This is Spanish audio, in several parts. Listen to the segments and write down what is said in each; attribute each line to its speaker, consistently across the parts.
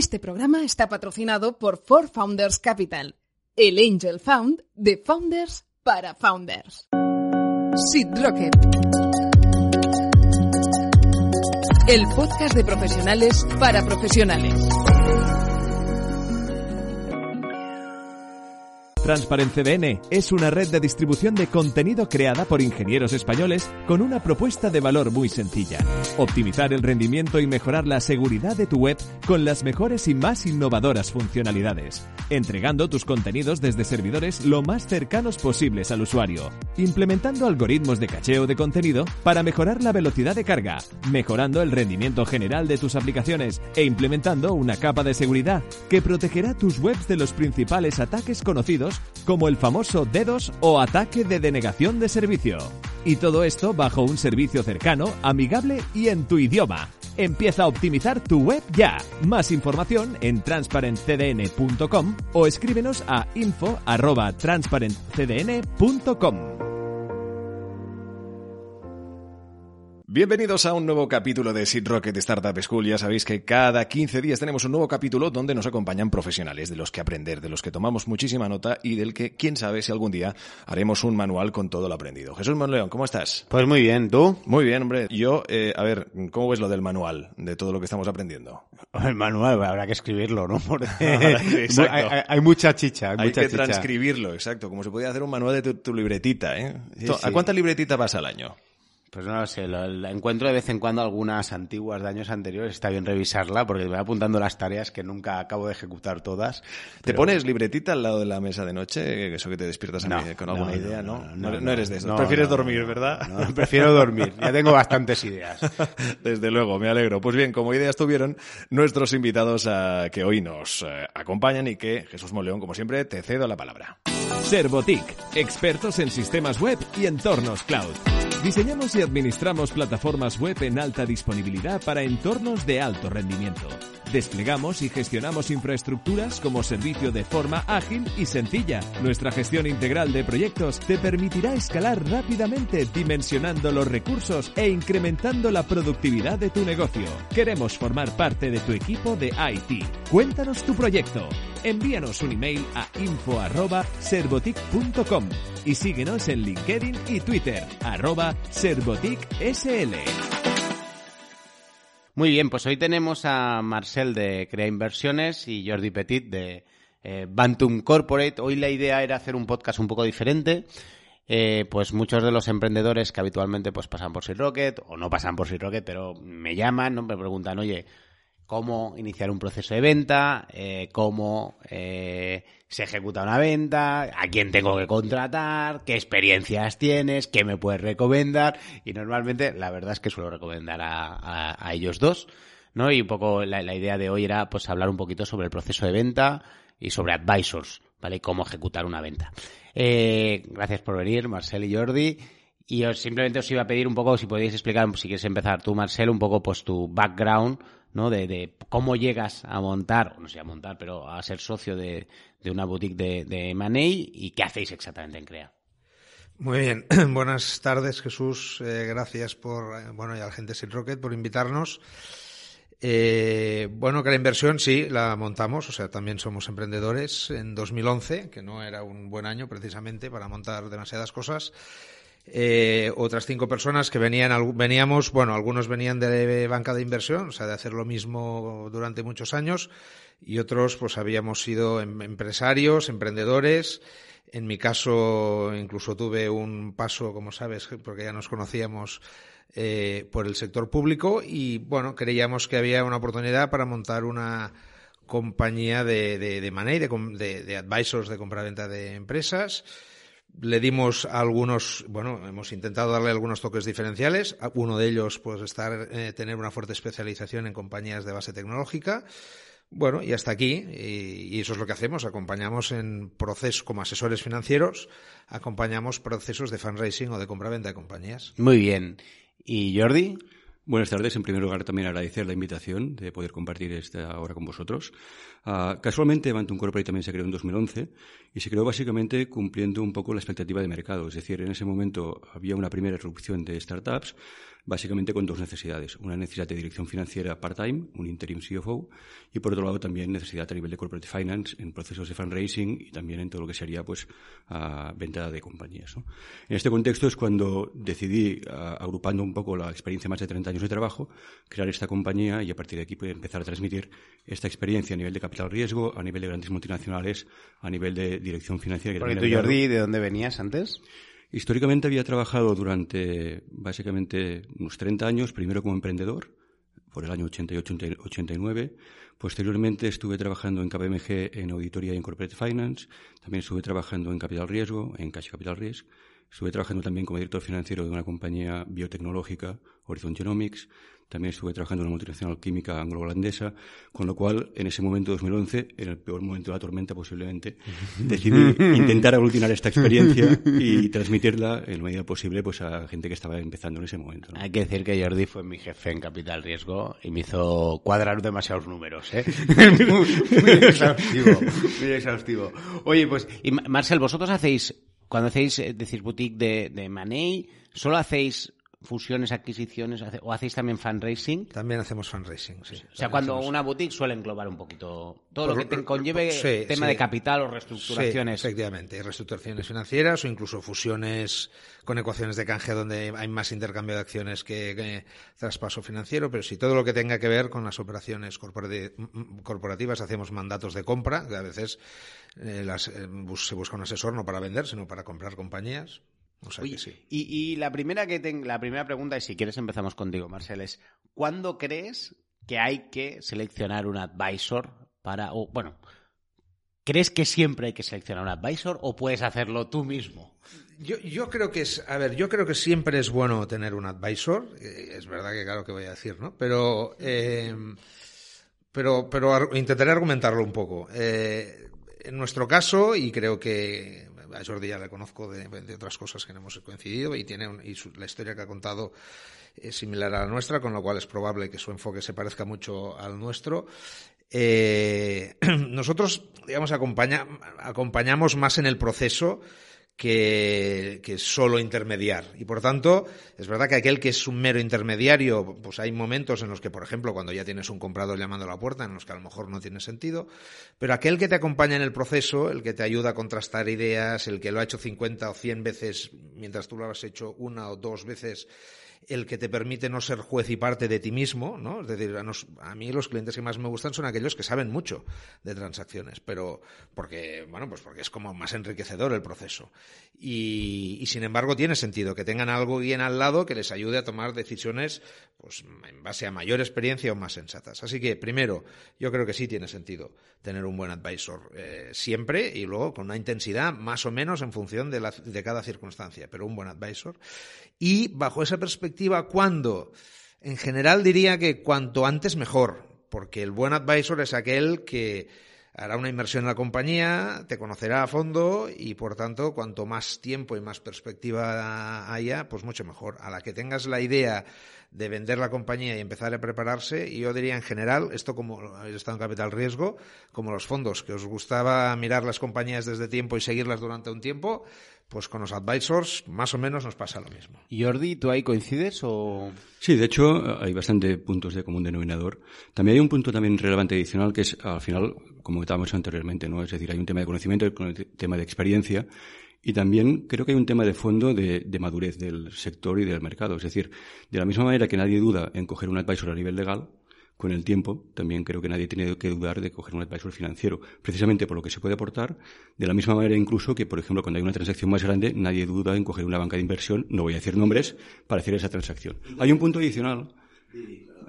Speaker 1: Este programa está patrocinado por Four Founders Capital, el Angel Found de Founders para Founders. Seed Rocket. El podcast de profesionales para profesionales.
Speaker 2: Transparent CDN es una red de distribución de contenido creada por ingenieros españoles con una propuesta de valor muy sencilla. Optimizar el rendimiento y mejorar la seguridad de tu web con las mejores y más innovadoras funcionalidades, entregando tus contenidos desde servidores lo más cercanos posibles al usuario, implementando algoritmos de cacheo de contenido para mejorar la velocidad de carga, mejorando el rendimiento general de tus aplicaciones e implementando una capa de seguridad que protegerá tus webs de los principales ataques conocidos como el famoso DDoS o ataque de denegación de servicio. Y todo esto bajo un servicio cercano, amigable y en tu idioma. Empieza a optimizar tu web ya. Más información en transparentcdn.com o escríbenos a info@transparentcdn.com. Bienvenidos a un nuevo capítulo de Seed Rocket Startup School. Ya sabéis que cada 15 días tenemos un nuevo capítulo donde nos acompañan profesionales de los que aprender, de los que tomamos muchísima nota y del que, quién sabe si algún día haremos un manual con todo lo aprendido. Jesús Monleón, ¿cómo estás?
Speaker 3: Pues muy bien, ¿tú?
Speaker 2: Muy bien, hombre. Yo, eh, a ver, ¿cómo ves lo del manual de todo lo que estamos aprendiendo?
Speaker 3: El manual, habrá que escribirlo, ¿no? Porque hay, hay, mucha chicha. Hay,
Speaker 2: hay
Speaker 3: mucha
Speaker 2: que
Speaker 3: chicha.
Speaker 2: transcribirlo, exacto. Como se podía hacer un manual de tu, tu libretita, ¿eh?
Speaker 3: Sí,
Speaker 2: ¿A
Speaker 3: sí.
Speaker 2: cuántas libretitas vas al año?
Speaker 3: Pues no lo sé, lo, lo encuentro de vez en cuando algunas antiguas de años anteriores, está bien revisarla porque me va apuntando las tareas que nunca acabo de ejecutar todas.
Speaker 2: ¿Te
Speaker 3: pero-
Speaker 2: pones libretita al lado de la mesa de noche? Eso que te despiertas a
Speaker 3: No,
Speaker 2: mí con
Speaker 3: no,
Speaker 2: alguna
Speaker 3: no,
Speaker 2: idea,
Speaker 3: no,
Speaker 2: ¿no?
Speaker 3: no,
Speaker 2: No,
Speaker 3: no,
Speaker 2: no eres de eso.
Speaker 3: no,
Speaker 2: Prefieres
Speaker 3: no,
Speaker 2: dormir,
Speaker 3: no,
Speaker 2: ¿verdad?
Speaker 3: no, prefiero dormir, ya tengo bastantes ideas.
Speaker 2: Desde luego, me alegro. Pues bien, como ideas tuvieron nuestros invitados a que hoy nos eh, acompañan y que, Jesús Moleón, como siempre, te cedo la palabra. Servotic, expertos en sistemas web y entornos cloud. Diseñamos y administramos plataformas web en alta disponibilidad para entornos de alto rendimiento. Desplegamos y gestionamos infraestructuras como servicio de forma ágil y sencilla. Nuestra gestión integral de proyectos te permitirá escalar rápidamente dimensionando los recursos e incrementando la productividad de tu negocio. Queremos formar parte de tu equipo de IT. Cuéntanos tu proyecto. Envíanos un email a info@servotic.com y síguenos en LinkedIn y Twitter arroba servoticsl.
Speaker 3: Muy bien, pues hoy tenemos a Marcel de Crea Inversiones y Jordi Petit de eh, Bantum Corporate. Hoy la idea era hacer un podcast un poco diferente. Eh, pues muchos de los emprendedores que habitualmente pues pasan por Rocket o no pasan por Rocket, pero me llaman, ¿no? me preguntan, oye, cómo iniciar un proceso de venta, eh, cómo eh, se ejecuta una venta, a quién tengo que contratar, qué experiencias tienes, qué me puedes recomendar. Y normalmente la verdad es que suelo recomendar a, a- a ellos dos. ¿no? Y un poco la, idea de hoy era pues hablar un poquito sobre el proceso de venta y sobre advisors, ¿vale? Cómo ejecutar una venta. Eh, gracias por venir, Marcel y Jordi. Y os, simplemente os iba a pedir un poco, si podéis explicar, si quieres empezar tú, Marcel, un poco pues tu background, ¿no? De, cómo llegas a montar, no sé a montar, pero a ser socio de, de una boutique de, de M&A y qué hacéis exactamente en CREA.
Speaker 4: Muy bien, buenas tardes Jesús, Eh, gracias por, eh, bueno, y a la gente Sin Rocket por invitarnos. Eh, bueno, que la inversión sí, la montamos, o sea, también somos emprendedores en 2011, que no era un buen año precisamente para montar demasiadas cosas. Eh, otras cinco personas que venían, veníamos, bueno, algunos venían de banca de inversión, o sea, de hacer lo mismo durante muchos años, y otros, pues, habíamos sido em- empresarios, emprendedores. En mi caso, incluso tuve un paso, como sabes, porque ya nos conocíamos eh, por el sector público y, bueno, creíamos que había una oportunidad para montar una compañía de, de, de money, de, de, de advisors de compraventa de empresas. Le dimos algunos, bueno, hemos intentado darle algunos toques diferenciales. Uno de ellos, pues, estar, eh, tener una fuerte especialización en compañías de base tecnológica. Bueno, y hasta aquí, y, y eso es lo que hacemos. Acompañamos en procesos como asesores financieros, acompañamos procesos de fundraising o de compraventa de compañías.
Speaker 3: Muy bien. ¿Y Jordi?
Speaker 5: Buenas tardes. En primer lugar, también agradecer la invitación de poder compartir esta hora con vosotros. Uh, casualmente, Bantum Corporate también se creó en 2011 y se creó básicamente cumpliendo un poco la expectativa de mercado. Es decir, en ese momento había una primera erupción de startups, básicamente con dos necesidades. Una necesidad de dirección financiera part-time, un interim CFO, y por otro lado también necesidad a nivel de corporate finance en procesos de fundraising y también en todo lo que sería pues uh, venta de compañías. ¿no? En este contexto es cuando decidí, uh, agrupando un poco la experiencia más de 30 años de trabajo, crear esta compañía y a partir de aquí poder empezar a transmitir esta experiencia a nivel de capital riesgo, a nivel de grandes multinacionales, a nivel de dirección financiera.
Speaker 3: Porque tú, Jordi, ¿de dónde venías antes?
Speaker 5: Históricamente había trabajado durante básicamente unos 30 años, primero como emprendedor, por el año 88-89. Posteriormente estuve trabajando en KPMG en auditoría y en corporate finance. También estuve trabajando en capital riesgo, en cash capital risk. Estuve trabajando también como director financiero de una compañía biotecnológica, Horizon Genomics. También estuve trabajando en una multinacional química anglo-holandesa, con lo cual, en ese momento, 2011, en el peor momento de la tormenta posiblemente, decidí intentar aglutinar esta experiencia y transmitirla en la medida posible pues, a gente que estaba empezando en ese momento. ¿no?
Speaker 3: Hay que decir que Jordi fue mi jefe en Capital Riesgo y me hizo cuadrar demasiados números, ¿eh? muy, muy exhaustivo, muy exhaustivo. Oye, pues, y Marcel, vosotros hacéis, cuando hacéis, eh, decís, boutique de, de Money, ¿solo hacéis fusiones, adquisiciones, o hacéis también fundraising?
Speaker 4: También hacemos fundraising, sí.
Speaker 3: O sea, cuando
Speaker 4: hacemos...
Speaker 3: una boutique suele englobar un poquito todo lo que te conlleve sí, tema sí. de capital o reestructuraciones.
Speaker 4: Sí, efectivamente, reestructuraciones financieras o incluso fusiones con ecuaciones de canje donde hay más intercambio de acciones que, que traspaso financiero, pero sí todo lo que tenga que ver con las operaciones corporativas, hacemos mandatos de compra, que a veces eh, las, eh, se busca un asesor no para vender, sino para comprar compañías. O sea
Speaker 3: Oye,
Speaker 4: que sí.
Speaker 3: y, y, la primera que ten, la primera pregunta, y si quieres empezamos contigo, Marcel, es ¿cuándo crees que hay que seleccionar un advisor para, o bueno, ¿crees que siempre hay que seleccionar un advisor o puedes hacerlo tú mismo?
Speaker 4: Yo, yo, creo que es, a ver, yo creo que siempre es bueno tener un advisor. Eh, es verdad que claro que voy a decir, ¿no? Pero, eh, pero, pero ar intentaré argumentarlo un poco. Eh, en nuestro caso, y creo que a Jordi ya le conozco de, otras cosas que no hemos coincidido y tiene un, y su, la historia que ha contado es similar a la nuestra, con lo cual es probable que su enfoque se parezca mucho al nuestro. Eh, nosotros, digamos, acompaña, acompañamos más en el proceso que, que, solo intermediar. Y por tanto, es verdad que aquel que es un mero intermediario, pues hay momentos en los que, por ejemplo, cuando ya tienes un comprador llamando a la puerta, en los que a lo mejor no tiene sentido, pero aquel que te acompaña en el proceso, el que te ayuda a contrastar ideas, el que lo ha hecho 50 o 100 veces mientras tú lo has hecho una o dos veces, el que te permite no ser juez y parte de ti mismo, ¿no? Es decir, a, a, mí los clientes que más me gustan son aquellos que saben mucho de transacciones, pero porque, bueno, pues porque es como más enriquecedor el proceso. Y, y sin embargo tiene sentido que tengan algo bien al lado que les ayude a tomar decisiones, pues en base a mayor experiencia o más sensatas. Así que, primero, yo creo que sí tiene sentido tener un buen advisor eh, siempre y luego con una intensidad más o menos en función de, la, de cada circunstancia, pero un buen advisor. Y bajo esa perspectiva, ¿cuándo? En general diría que cuanto antes mejor, porque el buen advisor es aquel que hará una inversión en la compañía, te conocerá a fondo y por tanto cuanto más tiempo y más perspectiva haya, pues mucho mejor. A la que tengas la idea de vender la compañía y empezar a prepararse, y yo diría en general, esto como habéis estado en capital riesgo, como los fondos, que os gustaba mirar las compañías desde tiempo y seguirlas durante un tiempo, pues con los advisors más o menos nos pasa lo mismo.
Speaker 3: Jordi, ¿tú ahí coincides o...?
Speaker 5: Sí, de hecho hay bastante puntos de común denominador. También hay un punto también relevante adicional que es, al final, como comentábamos anteriormente, ¿no? Es decir, hay un tema de conocimiento, un tema de experiencia y también creo que hay un tema de fondo de, madurez del sector y del mercado. Es decir, de la misma manera que nadie duda en coger un advisor a nivel legal, con el tiempo, también creo que nadie tiene que dudar de coger un advisor financiero, precisamente por lo que se puede aportar, de la misma manera incluso que, por ejemplo, cuando hay una transacción más grande, nadie duda en coger una banca de inversión, no voy a decir nombres, para hacer esa transacción. Hay un punto adicional,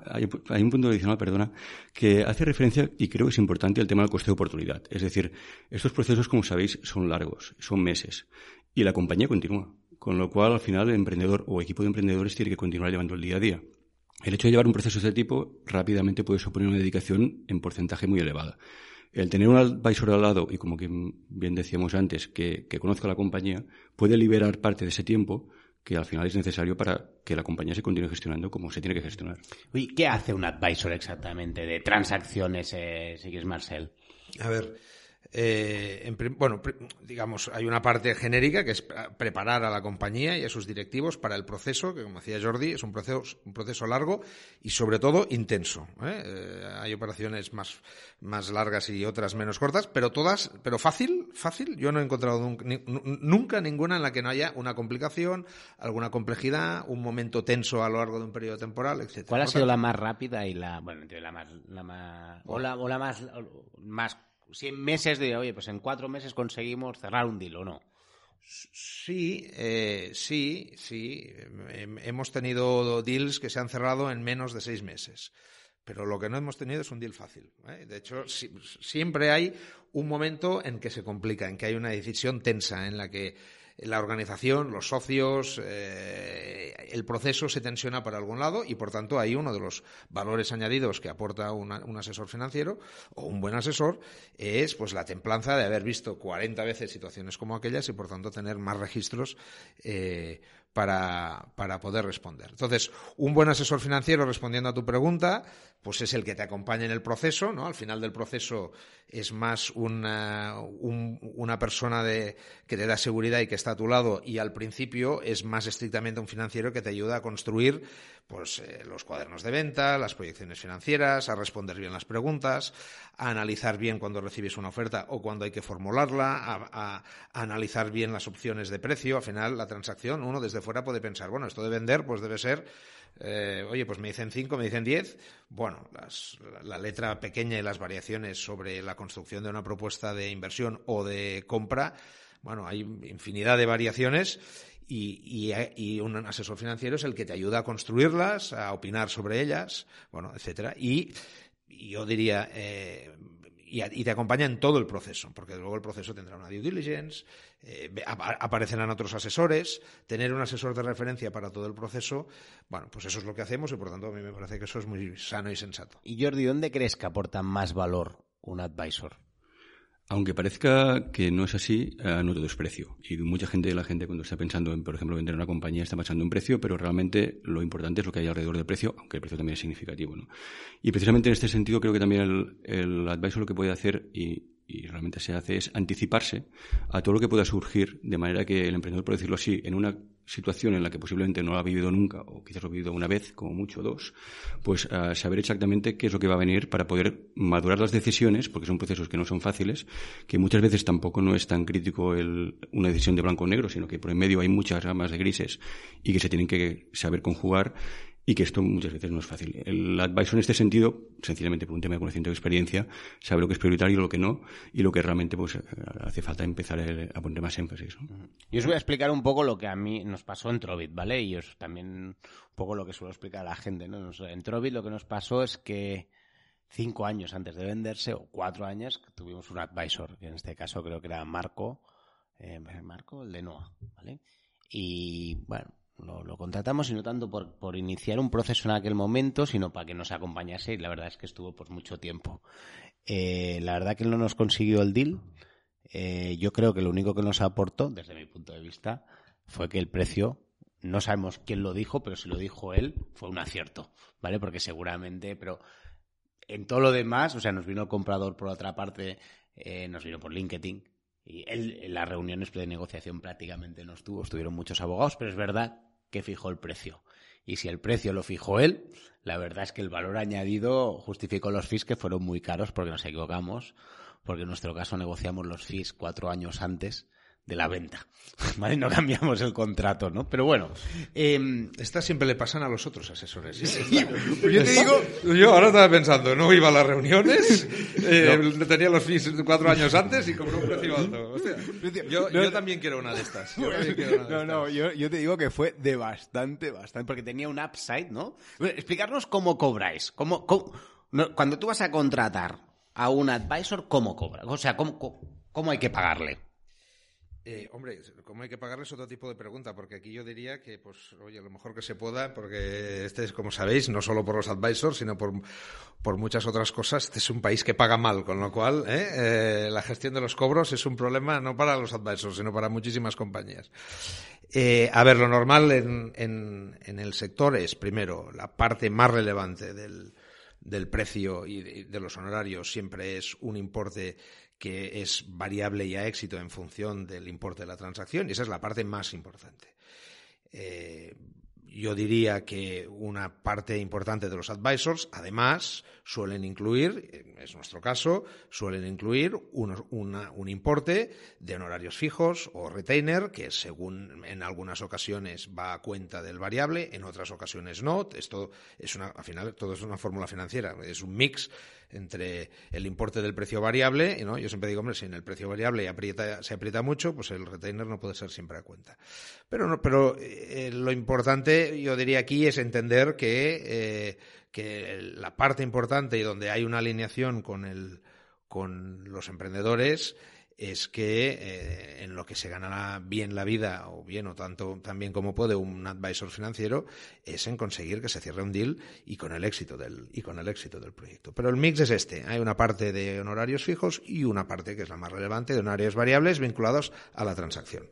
Speaker 5: hay, un punto adicional, perdona, que hace referencia, y creo que es importante, al tema del coste de oportunidad. Es decir, estos procesos, como sabéis, son largos, son meses, y la compañía continúa. Con lo cual, al final, el emprendedor o equipo de emprendedores tiene que continuar llevando el día a día. El hecho de llevar un proceso de este tipo rápidamente puede suponer una dedicación en porcentaje muy elevada. El tener un advisor al lado, y como bien decíamos antes, que, que conozca la compañía, puede liberar parte de ese tiempo que al final es necesario para que la compañía se continúe gestionando como se tiene que gestionar.
Speaker 3: Uy, ¿qué hace un advisor exactamente de transacciones, eh, si quieres, Marcel?
Speaker 4: A ver, eh, bueno, digamos, hay una parte genérica que es preparar a la compañía y a sus directivos para el proceso, que como decía Jordi, es un proceso, un proceso largo y sobre todo intenso. ¿eh? Eh, hay operaciones más, más largas y otras menos cortas, pero todas, pero fácil, fácil. Yo no he encontrado nunca ninguna en la que no haya una complicación, alguna complejidad, un momento tenso a lo largo de un periodo temporal, etc.
Speaker 3: ¿Cuál ha sido la más rápida y la, bueno, la más, la más, o la, o la más, más si en meses de, oye, pues en cuatro meses conseguimos cerrar un deal o no.
Speaker 4: Sí, eh, sí, sí. Hemos tenido deals que se han cerrado en menos de seis meses. Pero lo que no hemos tenido es un deal fácil. ¿eh? De hecho, siempre hay un momento en que se complica, en que hay una decisión tensa, en la que la organización, los socios, eh, el proceso se tensiona para algún lado y, por tanto, hay uno de los valores añadidos que aporta un asesor financiero o un buen asesor es pues la templanza de haber visto 40 veces situaciones como aquellas y, por tanto, tener más registros eh, para, para poder responder. Entonces, un buen asesor financiero respondiendo a tu pregunta, pues es el que te acompaña en el proceso, ¿no? Al final del proceso es más una, una persona de, que te da seguridad y que está a tu lado y al principio es más estrictamente un financiero que te ayuda a construir pues eh, los cuadernos de venta, las proyecciones financieras, a responder bien las preguntas, a analizar bien cuando recibes una oferta o cuando hay que formularla, a, analizar bien las opciones de precio. Al final, la transacción, uno desde fuera puede pensar, bueno, esto de vender, pues debe ser, eh, oye, pues me dicen cinco, me dicen diez. Bueno, la letra pequeña y las variaciones sobre la construcción de una propuesta de inversión o de compra, bueno, hay infinidad de variaciones y, un asesor financiero es el que te ayuda a construirlas, a opinar sobre ellas, bueno, etcétera. Y, yo diría, eh, y, te acompaña en todo el proceso, porque luego el proceso tendrá una due diligence, eh, aparecerán otros asesores, tener un asesor de referencia para todo el proceso, bueno, pues eso es lo que hacemos y por tanto a mí me parece que eso es muy sano y sensato.
Speaker 3: Y Jordi, ¿dónde crees que aporta más valor un advisor?
Speaker 5: Aunque parezca que no es así, eh, no todo es precio. Y mucha gente, la gente cuando está pensando en, por ejemplo, vender una compañía está pensando en precio, pero realmente lo importante es lo que hay alrededor del precio, aunque el precio también es significativo. ¿no? Y precisamente en este sentido creo que también el, el advisor lo que puede hacer, y, y realmente se hace es anticiparse a todo lo que pueda surgir, de manera que el emprendedor, por decirlo así, en una situación en la que posiblemente no lo ha vivido nunca, o quizás lo ha vivido una vez, como mucho dos, pues uh, saber exactamente qué es lo que va a venir para poder madurar las decisiones, porque son procesos que no son fáciles, que muchas veces tampoco no es tan crítico el, una decisión de blanco o negro, sino que por en medio hay muchas ramas de grises y que se tienen que saber conjugar y que esto muchas veces no es fácil. El advisor en este sentido, sencillamente por un tema de conocimiento y experiencia, sabe lo que es prioritario y lo que no, y lo que realmente pues hace falta empezar a poner más énfasis.
Speaker 3: Yo os voy a explicar un poco lo que a mí nos pasó en Trovit, ¿vale? Y os también un poco lo que suelo explicar a la gente, ¿no? En Trovit lo que nos pasó es que cinco años antes de venderse, o cuatro años, tuvimos un advisor, que en este caso creo que era Marco, eh, Marco, el de Noah, ¿vale? Y bueno, lo, contratamos y no tanto por, por, iniciar un proceso en aquel momento, sino para que nos acompañase y la verdad es que estuvo por mucho tiempo. Eh, la verdad que no nos consiguió el deal. Eh, yo creo que lo único que nos aportó, desde mi punto de vista, fue que el precio, no sabemos quién lo dijo, pero si lo dijo él, fue un acierto, ¿vale? Porque seguramente, pero en todo lo demás, o sea, nos vino el comprador por otra parte, eh, nos vino por LinkedIn, y él, en las reuniones de negociación prácticamente no estuvo, estuvieron muchos abogados, pero es verdad que fijó el precio. Y si el precio lo fijó él, la verdad es que el valor añadido justificó los fees que fueron muy caros porque nos equivocamos, porque en nuestro caso negociamos los fees cuatro años antes de la venta. ¿Vale? No cambiamos el contrato, ¿no? Pero bueno.
Speaker 4: Eh, Estas siempre le pasan a los otros asesores.
Speaker 3: Pues yo te digo.
Speaker 4: Yo ahora estaba pensando, no iba a las reuniones, eh, tenía los fees cuatro años antes y cobró un precio alto. yo, yo, también quiero una de estas.
Speaker 3: no, no, yo, yo, te digo que fue de bastante, bastante, porque tenía un upside, ¿no? explicarnos cómo cobráis. Cómo, cuando tú vas a contratar a un advisor, ¿cómo cobra? O sea, ¿cómo, cómo hay que pagarle?
Speaker 4: Eh, hombre, ¿cómo hay que pagarles otro tipo de pregunta? Porque aquí yo diría que, pues, oye, lo mejor que se pueda, porque este es, como sabéis, no solo por los advisors, sino por, por muchas otras cosas, este es un país que paga mal, con lo cual ¿eh? Eh, la gestión de los cobros es un problema no para los advisors, sino para muchísimas compañías. a ver, lo normal en, en, en el sector es, primero, la parte más relevante del, del precio y de, los honorarios siempre es un importe que es variable y a éxito en función del importe de la transacción y esa es la parte más importante. Eh, yo diría que una parte importante de los advisors, además, suelen incluir, es nuestro caso, suelen incluir un importe de honorarios fijos o retainer, que según en algunas ocasiones va a cuenta del variable, en otras ocasiones no. Esto es una, al final, todo es una fórmula financiera, es un mix entre el importe del precio variable, ¿no? yo siempre digo, hombre, si en el precio variable se aprieta mucho, pues el retainer no puede ser siempre a cuenta. Pero, no, pero eh, lo importante, yo diría aquí, es entender que, eh, que la parte importante y donde hay una alineación con, el, con los emprendedores es que eh, en lo que se ganará bien la vida, o bien o tanto también como puede un advisor financiero, es en conseguir que se cierre un deal y con el éxito del, y con el éxito del proyecto. Pero el mix es este. Hay una parte de honorarios fijos y una parte que es la más relevante de honorarios variables vinculados a la transacción.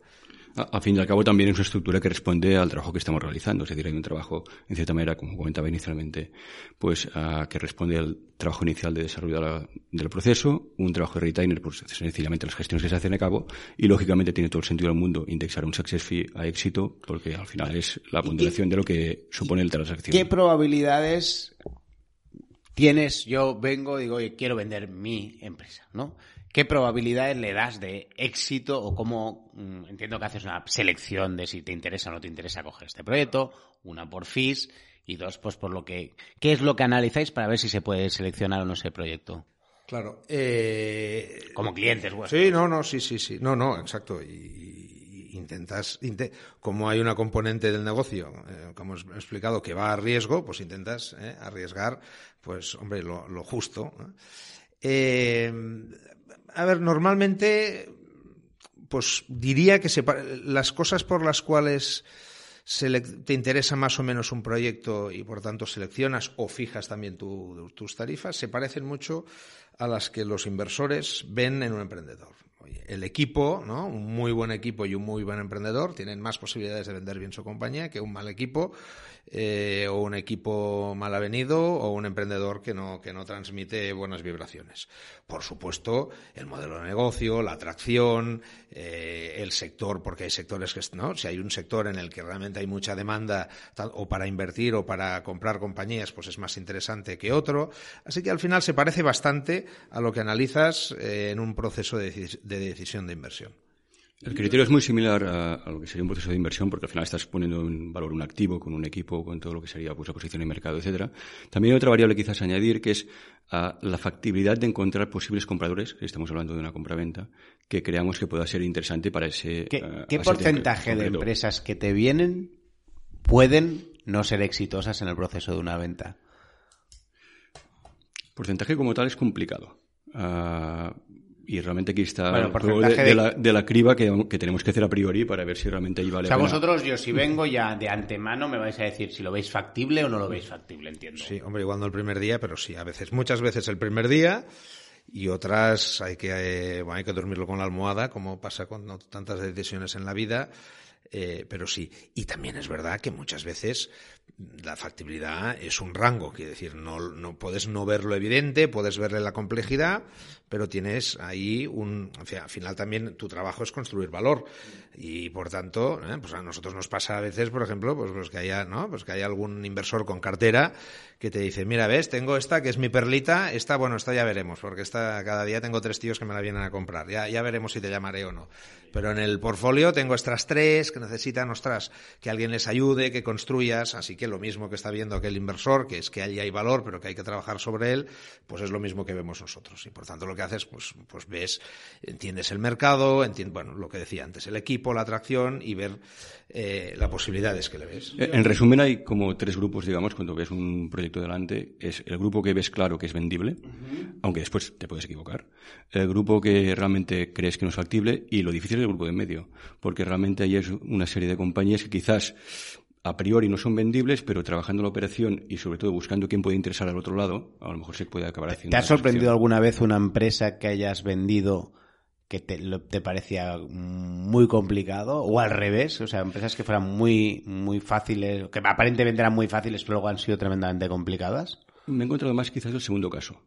Speaker 5: A, fin y al cabo también es una estructura que responde al trabajo que estamos realizando. Es decir, hay un trabajo, en cierta manera, como comentaba inicialmente, pues que responde al trabajo inicial de desarrollo del proceso, un trabajo de retainer, pues sencillamente las gestiones que se hacen a cabo, y lógicamente tiene todo el sentido del mundo indexar un success fee a éxito, porque al final es la ponderación de lo que supone el transacción.
Speaker 3: ¿Qué probabilidades tienes? Yo vengo, digo, oye, quiero vender mi empresa, ¿no? ¿Qué probabilidades le das de éxito o cómo mm, entiendo que haces una selección de si te interesa o no te interesa coger este proyecto? Una por fees y dos, pues por lo que, ¿qué es lo que analizáis para ver si se puede seleccionar o no ese proyecto?
Speaker 4: Claro. Eh,
Speaker 3: Como clientes, bueno.
Speaker 4: Sí, no, no, sí, sí, sí. No, no, exacto. Y, intentas, como hay una componente del negocio, eh, como he explicado, que va a riesgo, pues intentas eh, arriesgar, pues, hombre, lo, lo justo. Eh, a ver, normalmente, pues diría que las cosas por las cuales te interesa más o menos un proyecto y por tanto seleccionas o fijas también tus tarifas se parecen mucho a las que los inversores ven en un emprendedor el equipo, ¿no? Un muy buen equipo y un muy buen emprendedor tienen más posibilidades de vender bien su compañía que un mal equipo eh, o un equipo mal avenido o un emprendedor que no, que no transmite buenas vibraciones. Por supuesto, el modelo de negocio, la atracción, eh, el sector, porque hay sectores que, ¿no? Si hay un sector en el que realmente hay mucha demanda o para invertir o para comprar compañías, pues es más interesante que otro. Así que al final se parece bastante a lo que analizas eh, en un proceso de, de decisión de inversión.
Speaker 5: El criterio es muy similar a, lo que sería un proceso de inversión, porque al final estás poniendo en valor un activo con un equipo, con todo lo que sería pues, la posición en mercado, etcétera. También hay otra variable quizás añadir, que es la factibilidad de encontrar posibles compradores, estamos hablando de una compraventa, que creamos que pueda ser interesante para ese.
Speaker 3: ¿Qué, ¿qué porcentaje de empresas que te vienen pueden no ser exitosas en el proceso de una venta?
Speaker 5: Porcentaje como tal es complicado. Uh, y realmente aquí está el de, la, de, la, criba que, tenemos que hacer a priori para ver si realmente ahí vale.
Speaker 3: O sea, vosotros, yo si vengo ya de antemano, me vais a decir si lo veis factible o no lo veis factible, entiendo.
Speaker 4: Sí, hombre, igual no el primer día, pero sí, a veces, muchas veces el primer día y otras hay que, eh, bueno, hay que dormirlo con la almohada, como pasa con tantas decisiones en la vida. Eh, pero sí. Y también es verdad que muchas veces la factibilidad es un rango, quiere decir, no, no puedes no verlo evidente, puedes verle la complejidad, pero tienes ahí un, al final también tu trabajo es construir valor y por tanto, eh, pues a nosotros nos pasa a veces, por ejemplo, pues, pues, que haya, ¿no? Pues que haya algún inversor con cartera que te dice, mira, ves, tengo esta que es mi perlita, esta, bueno, esta ya veremos, porque esta cada día tengo tres tíos que me la vienen a comprar, ya, ya veremos si te llamaré o no. Pero en el portfolio tengo estas tres, que necesitan, ostras, que alguien les ayude, que construyas, así que lo mismo que está viendo aquel inversor, que es que allí hay valor, pero que hay que trabajar sobre él, pues es lo mismo que vemos nosotros. Y por tanto lo que haces, pues, pues ves, entiendes el mercado, entiendes, bueno, lo que decía antes, el equipo, la atracción y ver eh, las posibilidades que le ves.
Speaker 5: Eh, en resumen, hay como tres grupos, digamos, cuando ves un proyecto delante. Es el grupo que ves claro que es vendible, aunque después te puedes equivocar. El grupo que realmente crees que no es factible y lo difícil es el grupo de medio, porque realmente ahí es una serie de compañías que quizás a priori no son vendibles, pero trabajando la operación y sobre todo buscando quién puede interesar al otro lado, a lo mejor se puede acabar haciendo.
Speaker 3: ¿Te ha sorprendido alguna vez una empresa que hayas vendido que te, te, parecía muy complicado o al revés, o sea, empresas que fueran muy muy fáciles, que aparentemente eran muy fáciles, pero luego han sido tremendamente complicadas.
Speaker 5: Me he encontrado más quizás el segundo caso.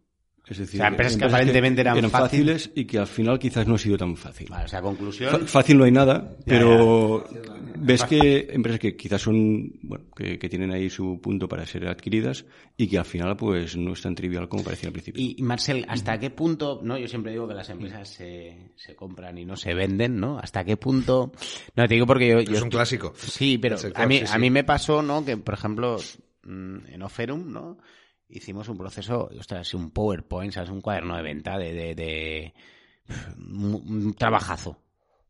Speaker 5: Es decir,
Speaker 3: o sea, empresas que aparentemente eran,
Speaker 5: fáciles y que al final quizás no ha sido tan fácil.
Speaker 3: Vale, o sea, conclusión.
Speaker 5: fácil no hay nada, pero ves que empresas que quizás son, bueno, que, que, tienen ahí su punto para ser adquiridas y que al final pues no es tan trivial como parecía al principio.
Speaker 3: Y, Marcel, ¿hasta qué punto, no? Yo siempre digo que las empresas se, se compran y no se venden, ¿no? ¿Hasta qué punto? No, te digo porque yo. yo
Speaker 4: es un clásico.
Speaker 3: Sí, pero a mí, a mí me pasó, ¿no? Que, por ejemplo, mm, en Oferum, ¿no? Hicimos un proceso, ostras, un PowerPoint, ¿sabes? Un cuaderno de venta de, de, de un, trabajazo.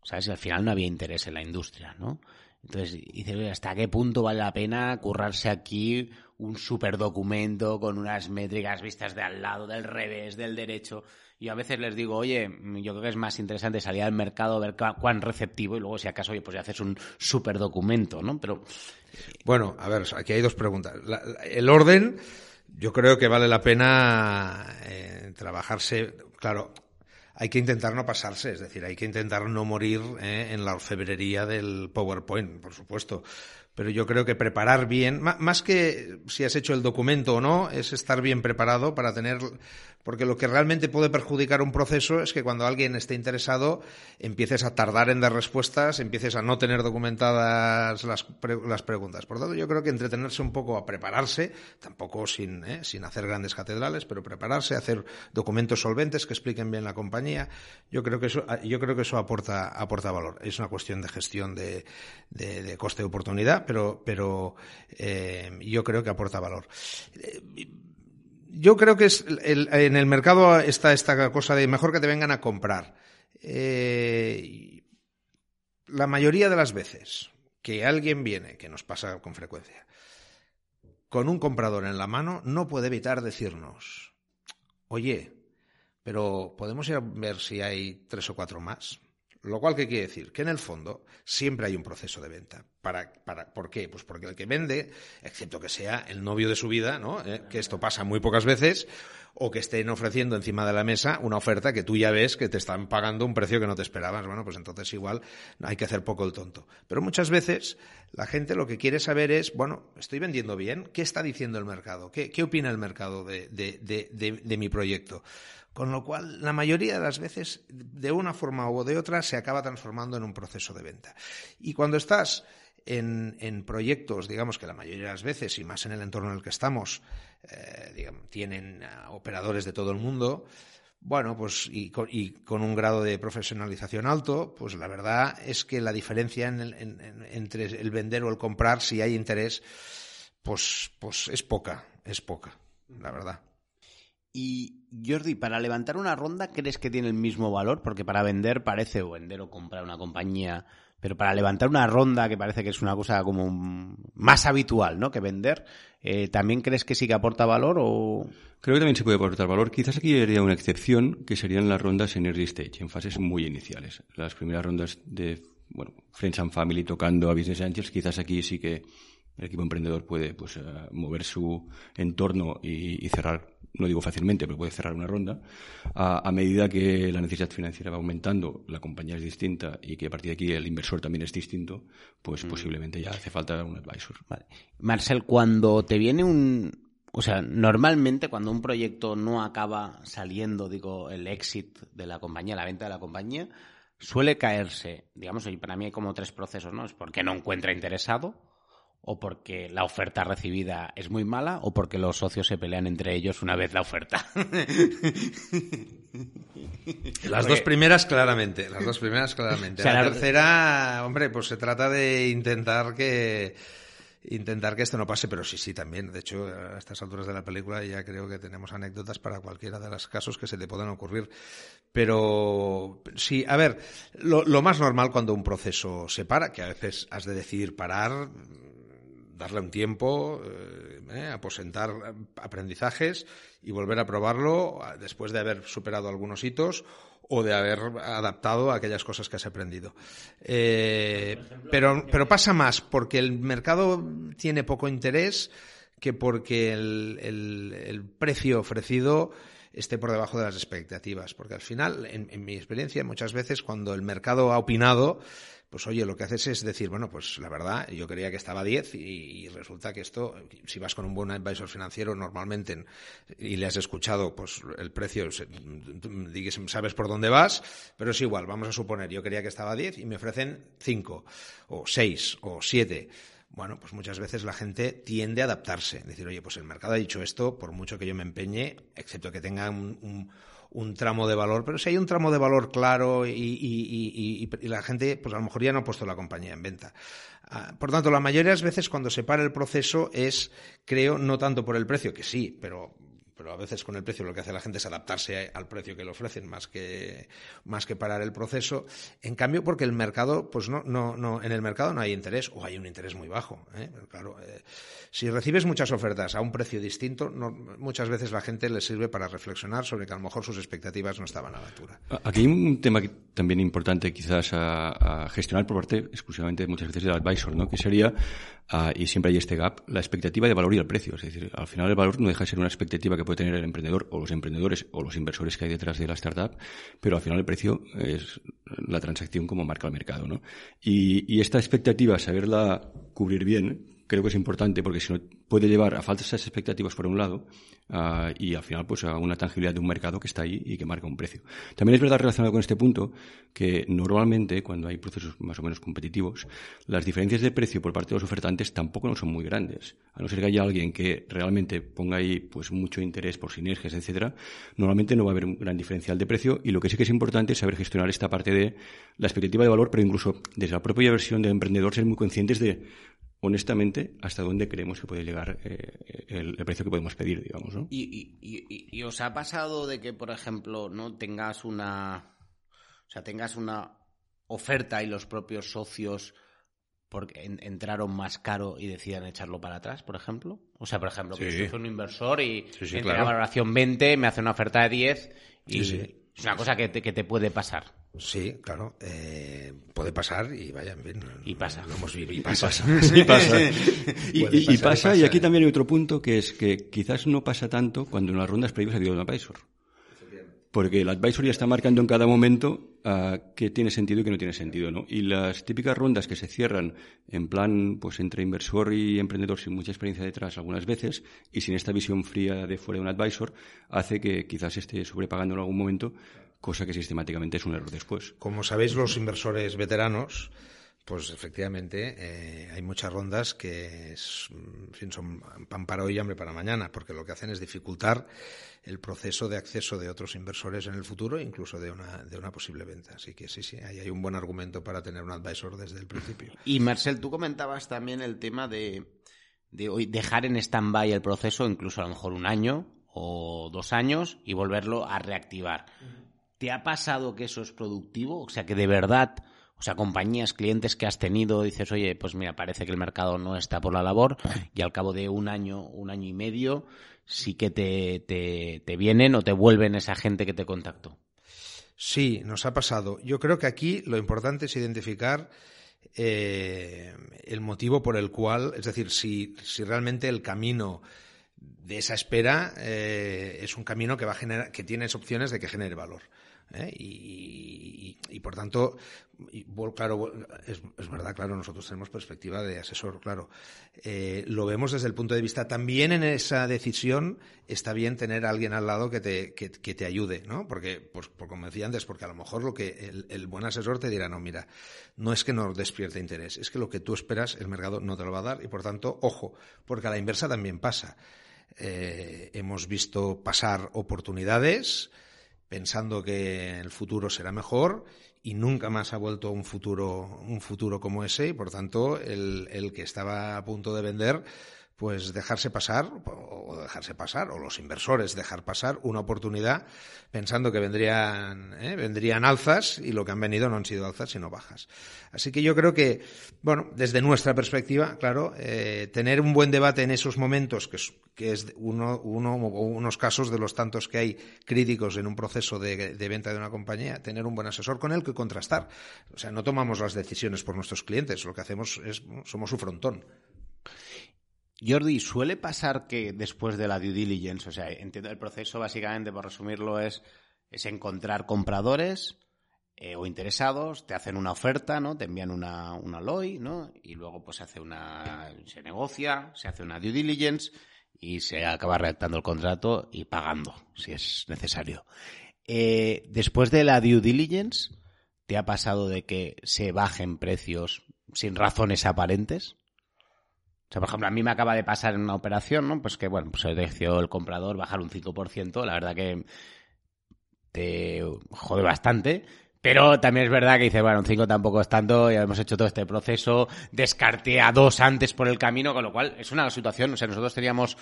Speaker 3: ¿Sabes? Y al final no había interés en la industria, ¿no? Entonces, dice, ¿hasta qué punto vale la pena currarse aquí un super documento con unas métricas vistas de al lado, del revés, del derecho? Y a veces les digo, oye, yo creo que es más interesante salir al mercado, ver cuán receptivo y luego, si acaso, oye, pues ya haces un super documento, ¿no? Pero.
Speaker 4: Bueno, a ver, aquí hay dos preguntas. el orden yo creo que vale la pena eh, trabajarse, claro, hay que intentar no pasarse, es decir, hay que intentar no morir eh, en la orfebrería del PowerPoint, por supuesto. Pero yo creo que preparar bien, más que si has hecho el documento o no, es estar bien preparado para tener porque lo que realmente puede perjudicar un proceso es que cuando alguien esté interesado empieces a tardar en dar respuestas, empieces a no tener documentadas las, las preguntas. Por tanto, yo creo que entretenerse un poco a prepararse, tampoco sin, ¿eh? sin hacer grandes catedrales, pero prepararse, hacer documentos solventes que expliquen bien la compañía, yo creo que eso, yo creo que eso aporta, aporta valor. Es una cuestión de gestión de, de, de coste de oportunidad, pero, pero eh, yo creo que aporta valor. Yo creo que es en el mercado está esta cosa de mejor que te vengan a comprar. Eh, la mayoría de las veces que alguien viene, que nos pasa con frecuencia, con un comprador en la mano, no puede evitar decirnos, oye, pero podemos ir a ver si hay tres o cuatro más. Lo cual, ¿qué quiere decir? Que en el fondo siempre hay un proceso de venta. Para, para, ¿Por qué? Pues porque el que vende, excepto que sea el novio de su vida, ¿no? Eh, que esto pasa muy pocas veces, o que estén ofreciendo encima de la mesa una oferta que tú ya ves que te están pagando un precio que no te esperabas. Bueno, pues entonces igual hay que hacer poco el tonto. Pero muchas veces la gente lo que quiere saber es, bueno, ¿estoy vendiendo bien? ¿Qué está diciendo el mercado? ¿Qué, qué opina el mercado de, de, de, de mi proyecto? Con lo cual, la mayoría de las veces, de una forma u de otra, se acaba transformando en un proceso de venta. Y cuando estás en, en proyectos, digamos que la mayoría de las veces, y más en el entorno en el que estamos, eh, tienen operadores de todo el mundo, bueno, pues y con, y con, un grado de profesionalización alto, pues la verdad es que la diferencia en el, en, en, entre el vender o el comprar, si hay interés, pues, pues es poca, es poca, la verdad.
Speaker 3: Y Jordi, para levantar una ronda, ¿crees que tiene el mismo valor? Porque para vender parece, o vender o comprar una compañía, pero para levantar una ronda, que parece que es una cosa como más habitual, ¿no? Que vender, eh, ¿también crees que sí que aporta valor o...?
Speaker 5: Creo que también se puede aportar valor. Quizás aquí habría una excepción, que serían las rondas en early stage, en fases muy iniciales. Las primeras rondas de, bueno, Friends and Family tocando a Business Angels, quizás aquí sí que el equipo emprendedor puede pues, uh, mover su entorno y cerrar no digo fácilmente, pero puede cerrar una ronda, a, a, medida que la necesidad financiera va aumentando, la compañía es distinta y que a partir de aquí el inversor también es distinto, pues mm. posiblemente ya hace falta un advisor.
Speaker 3: Vale. Marcel, cuando te viene un... O sea, normalmente cuando un proyecto no acaba saliendo, digo, el exit de la compañía, la venta de la compañía, suele caerse, digamos, y para mí hay como tres procesos, ¿no? Es porque no encuentra interesado, o porque la oferta recibida es muy mala o porque los socios se pelean entre ellos una vez la oferta.
Speaker 4: Las dos primeras claramente, las dos primeras claramente. la tercera, hombre, pues se trata de intentar que intentar que esto no pase, pero sí, sí, también. De hecho, a estas alturas de la película ya creo que tenemos anécdotas para cualquiera de los casos que se le puedan ocurrir. Pero sí, a ver, lo, lo más normal cuando un proceso se para, que a veces has de decidir parar, darle un tiempo, eh, eh, aposentar aprendizajes y volver a probarlo después de haber superado algunos hitos o de haber adaptado a aquellas cosas que has aprendido. Eh, pero, pero pasa más porque el mercado tiene poco interés que porque el, el, precio ofrecido esté por debajo de las expectativas. Porque al final, en mi experiencia, muchas veces cuando el mercado ha opinado, pues oye, lo que haces es decir, bueno, pues la verdad, yo creía que estaba a 10 y, resulta que esto, si vas con un buen advisor financiero normalmente y le has escuchado, pues el precio, sabes por dónde vas, pero es igual, vamos a suponer, yo creía que estaba a 10 y me ofrecen 5 o 6 o 7 bueno, pues muchas veces la gente tiende a adaptarse. Decir, oye, pues el mercado ha dicho esto, por mucho que yo me empeñe, excepto que tenga un, un tramo de valor, pero si hay un tramo de valor claro y, la gente, pues a lo mejor ya no ha puesto la compañía en venta. Ah, por tanto, la mayoría de las veces cuando se para el proceso es, creo, no tanto por el precio, que sí, pero pero a veces con el precio lo que hace la gente es adaptarse al precio que le ofrecen más que, más que parar el proceso. En cambio, porque el mercado, pues no, no, no, en el mercado no hay interés o hay un interés muy bajo. ¿eh? Claro, eh, si recibes muchas ofertas a un precio distinto, muchas veces la gente le sirve para reflexionar sobre que a lo mejor sus expectativas no estaban a la altura.
Speaker 5: Aquí hay un tema también importante quizás a, gestionar por parte exclusivamente muchas veces del advisor, ¿no? que sería, ah, y siempre hay este gap, la expectativa de valor y el precio. Es decir, al final el valor no deja de ser una expectativa que puede tener el emprendedor o los emprendedores o los inversores que hay detrás de la startup, pero al final el precio es la transacción como marca el mercado. ¿no? Y, y esta expectativa, saberla cubrir bien, creo que es importante porque si no puede llevar a falsas expectativas por un lado uh, y al final pues a una tangibilidad de un mercado que está ahí y que marca un precio. También es verdad relacionado con este punto que normalmente cuando hay procesos más o menos competitivos las diferencias de precio por parte de los ofertantes tampoco no son muy grandes. A no ser que haya alguien que realmente ponga ahí pues mucho interés por sinergias, etcétera, normalmente no va a haber un gran diferencial de precio y lo que sí que es importante es saber gestionar esta parte de la expectativa de valor, pero incluso desde la propia versión del emprendedor ser muy conscientes de honestamente, hasta dónde creemos que puede llegar eh, el, precio que podemos pedir, digamos, ¿no?
Speaker 3: ¿Y, y, os ha pasado de que, por ejemplo, no tengas una, o sea, tengas una oferta y los propios socios porque entraron más caro y decidan echarlo para atrás, por ejemplo? O sea, por ejemplo, que yo soy un inversor y en la valoración 20, me hace una oferta de 10 y es una cosa que que te puede pasar.
Speaker 4: Sí, claro. Eh, puede pasar y vaya, bien.
Speaker 3: Y pasa.
Speaker 4: Lo hemos vivido. Y pasa.
Speaker 5: Y pasa. y, pasa, y, aquí también hay otro punto que es que quizás no pasa tanto cuando en las rondas previas ha habido un advisor. Porque el advisor ya está marcando en cada momento uh, qué tiene sentido y qué no tiene sentido, ¿no? Y las típicas rondas que se cierran en plan, pues entre inversor y emprendedor sin mucha experiencia detrás algunas veces y sin esta visión fría de fuera de un advisor, hace que quizás esté sobrepagando en algún momento cosa que sistemáticamente es un error después.
Speaker 4: Como sabéis, los inversores veteranos, pues efectivamente eh, hay muchas rondas que son pan para hoy y hambre para mañana, porque lo que hacen es dificultar el proceso de acceso de otros inversores en el futuro, incluso de una, de una posible venta. Así que sí, sí, ahí hay un buen argumento para tener un advisor desde el principio.
Speaker 3: Y Marcel, tú comentabas también el tema de, de dejar en stand-by el proceso, incluso a lo mejor un año o dos años, y volverlo a reactivar. ¿Te ha pasado que eso es productivo? O sea, que de verdad, o sea, compañías, clientes que has tenido, dices, oye, pues mira, parece que el mercado no está por la labor y al cabo de un año, un año y medio, sí que te, te, vienen o te vuelven esa gente que te contactó.
Speaker 4: Sí, nos ha pasado. Yo creo que aquí lo importante es identificar eh, el motivo por el cual, es decir, si, si realmente el camino de esa espera eh, es un camino que va a generar, que tienes opciones de que genere valor. ¿Eh? Y, por tanto, claro, es, verdad, claro, nosotros tenemos perspectiva de asesor, claro. Eh, lo vemos desde el punto de vista, también en esa decisión está bien tener a alguien al lado que te, que, te ayude, ¿no? Porque, pues, como decía antes, porque a lo mejor lo que el, el, buen asesor te dirá, no, mira, no es que no despierte interés, es que lo que tú esperas el mercado no te lo va a dar y por tanto, ojo, porque a la inversa también pasa. Eh, hemos visto pasar oportunidades pensando que el futuro será mejor y nunca más ha vuelto un futuro, un futuro como ese y por tanto el, el que estaba a punto de vender pues dejarse pasar, o dejarse pasar, o los inversores dejar pasar una oportunidad pensando que vendrían, ¿eh? vendrían alzas y lo que han venido no han sido alzas sino bajas. Así que yo creo que, bueno, desde nuestra perspectiva, claro, eh, tener un buen debate en esos momentos, que es, que es uno, uno, unos casos de los tantos que hay críticos en un proceso de, de venta de una compañía, tener un buen asesor con él que contrastar. O sea, no tomamos las decisiones por nuestros clientes, lo que hacemos es, somos su frontón.
Speaker 3: Jordi, ¿suele pasar que después de la due diligence, o sea, entiendo el proceso básicamente, por resumirlo, es, es encontrar compradores eh, o interesados, te hacen una oferta, ¿no? Te envían una, una LOI, ¿no? Y luego pues se hace una, se negocia, se hace una due diligence y se acaba redactando el contrato y pagando, si es necesario. Eh, después de la due diligence, ¿te ha pasado de que se bajen precios sin razones aparentes? O sea, por ejemplo, a mí me acaba de pasar en una operación, ¿no? Pues que, bueno, pues decidió el comprador bajar un 5%. La verdad que te jode bastante. Pero también es verdad que dice, bueno, un 5 tampoco es tanto, ya hemos hecho todo este proceso, descarté a dos antes por el camino, con lo cual es una situación, o sea, nosotros teníamos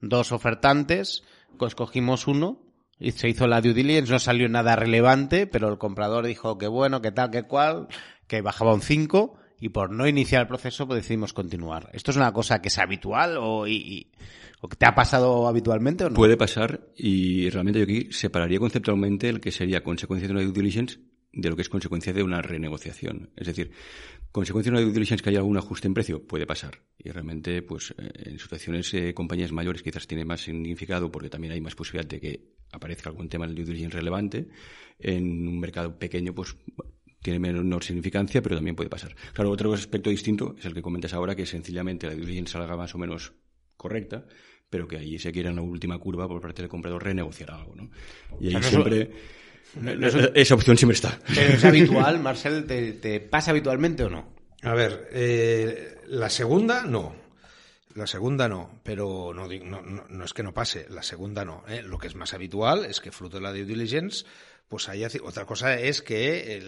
Speaker 3: dos ofertantes, escogimos uno, y se hizo la due diligence, no salió nada relevante, pero el comprador dijo que bueno, que tal, que cual, que bajaba un 5, y por no iniciar el proceso pues decidimos continuar. ¿Esto es una cosa que es habitual o, y, o que te ha pasado habitualmente o no?
Speaker 5: Puede pasar y realmente yo aquí separaría conceptualmente el que sería consecuencia de una due diligence de lo que es consecuencia de una renegociación. Es decir, consecuencia de una due diligence que haya algún ajuste en precio puede pasar. Y realmente, pues, eh, en situaciones, eh, compañías mayores quizás tiene más significado porque también hay más posibilidad de que aparezca algún tema en el due diligence relevante. En un mercado pequeño, pues, tiene menor significancia, pero también puede pasar. Claro, otro aspecto distinto es el que comentas ahora, que sencillamente la due salga más o menos correcta, pero que allí se quiera en la última curva por parte del comprador renegociar algo, ¿no? Y ahí siempre... esa opción siempre está.
Speaker 3: ¿Pero es habitual, Marcel? ¿Te, pasa habitualmente o no?
Speaker 4: A ver, eh, la segunda no. La segunda no, pero no, no, no, es que no pase, la segunda no. ¿eh? Lo que es más habitual es que fruto de la due diligence pues hay otra cosa es que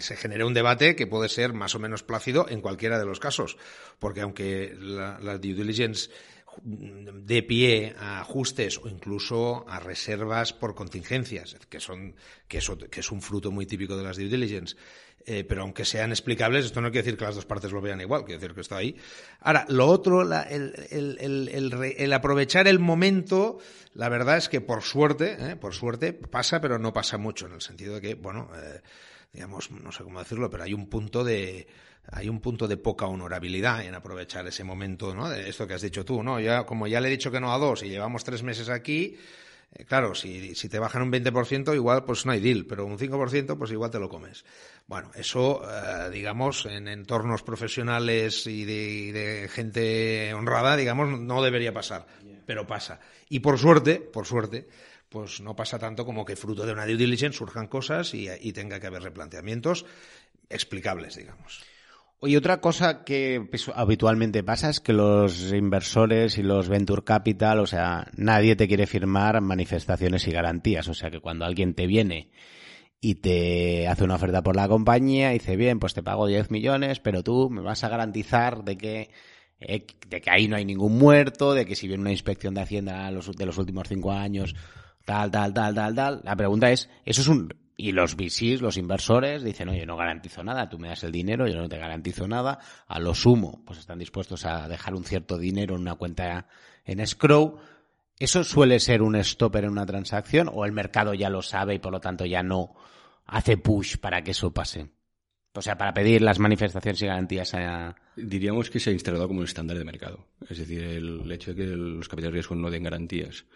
Speaker 4: se genere un debate que puede ser más o menos plácido en cualquiera de los casos, porque aunque la, due diligence de pie a ajustes o incluso a reservas por contingencias, que son que es un fruto muy típico de las due diligence. Eh, pero aunque sean explicables, esto no quiere decir que las dos partes lo vean igual, quiere decir que está ahí. Ahora, lo otro, la, el, el, el, el, aprovechar el momento, la verdad es que por suerte, eh, por suerte, pasa, pero no pasa mucho, en el sentido de que, bueno, eh, digamos, no sé cómo decirlo, pero hay un punto de hay un punto de poca honorabilidad en aprovechar ese momento, ¿no? De esto que has dicho tú, ¿no? Ya, como ya le he dicho que no a dos y llevamos tres meses aquí, eh, claro, si, si, te bajan un 20%, igual pues no hay deal, pero un 5%, pues igual te lo comes. Bueno, eso, eh, digamos, en entornos profesionales y de, de, gente honrada, digamos, no debería pasar, pero pasa. Y por suerte, por suerte, pues no pasa tanto como que fruto de una due diligence surjan cosas y, y tenga que haber replanteamientos explicables, digamos.
Speaker 3: Oye, otra cosa que pues, habitualmente pasa es que los inversores y los venture capital, o sea, nadie te quiere firmar manifestaciones y garantías. O sea, que cuando alguien te viene y te hace una oferta por la compañía, y dice, bien, pues te pago 10 millones, pero tú me vas a garantizar de que, eh, de que ahí no hay ningún muerto, de que si viene una inspección de Hacienda de los últimos cinco años, tal, tal, tal, tal, tal. La pregunta es, ¿eso es un y los VCs, los inversores, dicen, oye, no garantizo nada, tú me das el dinero, yo no te garantizo nada. A lo sumo, pues están dispuestos a dejar un cierto dinero en una cuenta en escrow. ¿Eso suele ser un stopper en una transacción o el mercado ya lo sabe y por lo tanto ya no hace push para que eso pase? O sea, para pedir las manifestaciones y garantías.
Speaker 5: Diríamos que se ha instalado como un estándar de mercado. Es decir, el hecho de que los capitales de riesgo no den garantías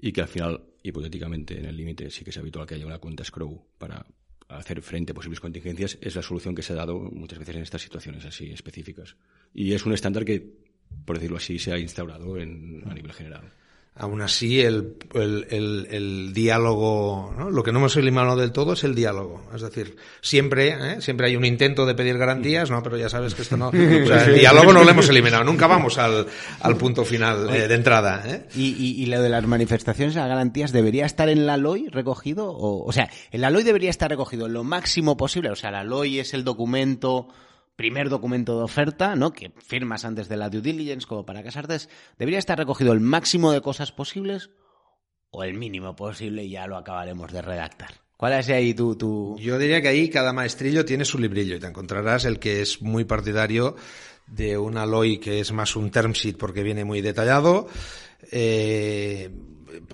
Speaker 5: y que al final, hipotéticamente, en el límite sí que es habitual que haya una cuenta escrow para hacer frente a posibles contingencias, es la solución que se ha dado muchas veces en estas situaciones así específicas. Y es un estándar que, por decirlo así, se ha instaurado en, a nivel general.
Speaker 4: Aún así, el, el, el, el diálogo, ¿no? lo que no hemos eliminado del todo es el diálogo. Es decir, siempre, ¿eh? siempre hay un intento de pedir garantías, ¿no? Pero ya sabes que esto no, o sea, el diálogo no lo hemos eliminado. Nunca vamos al, al punto final eh, de entrada. ¿eh?
Speaker 3: ¿Y, y, y lo de las manifestaciones a garantías debería estar en la LOI recogido? O, o sea, en la LOI debería estar recogido lo máximo posible. O sea, la LOI es el documento primer documento de oferta, ¿no? Que firmas antes de la due diligence como para casarte, debería estar recogido el máximo de cosas posibles o el mínimo posible y ya lo acabaremos de redactar. ¿Cuál es ahí tu, tu...
Speaker 4: Yo diría que ahí cada maestrillo tiene su librillo y te encontrarás el que es muy partidario de una LOI que es más un term sheet porque viene muy detallado. Eh,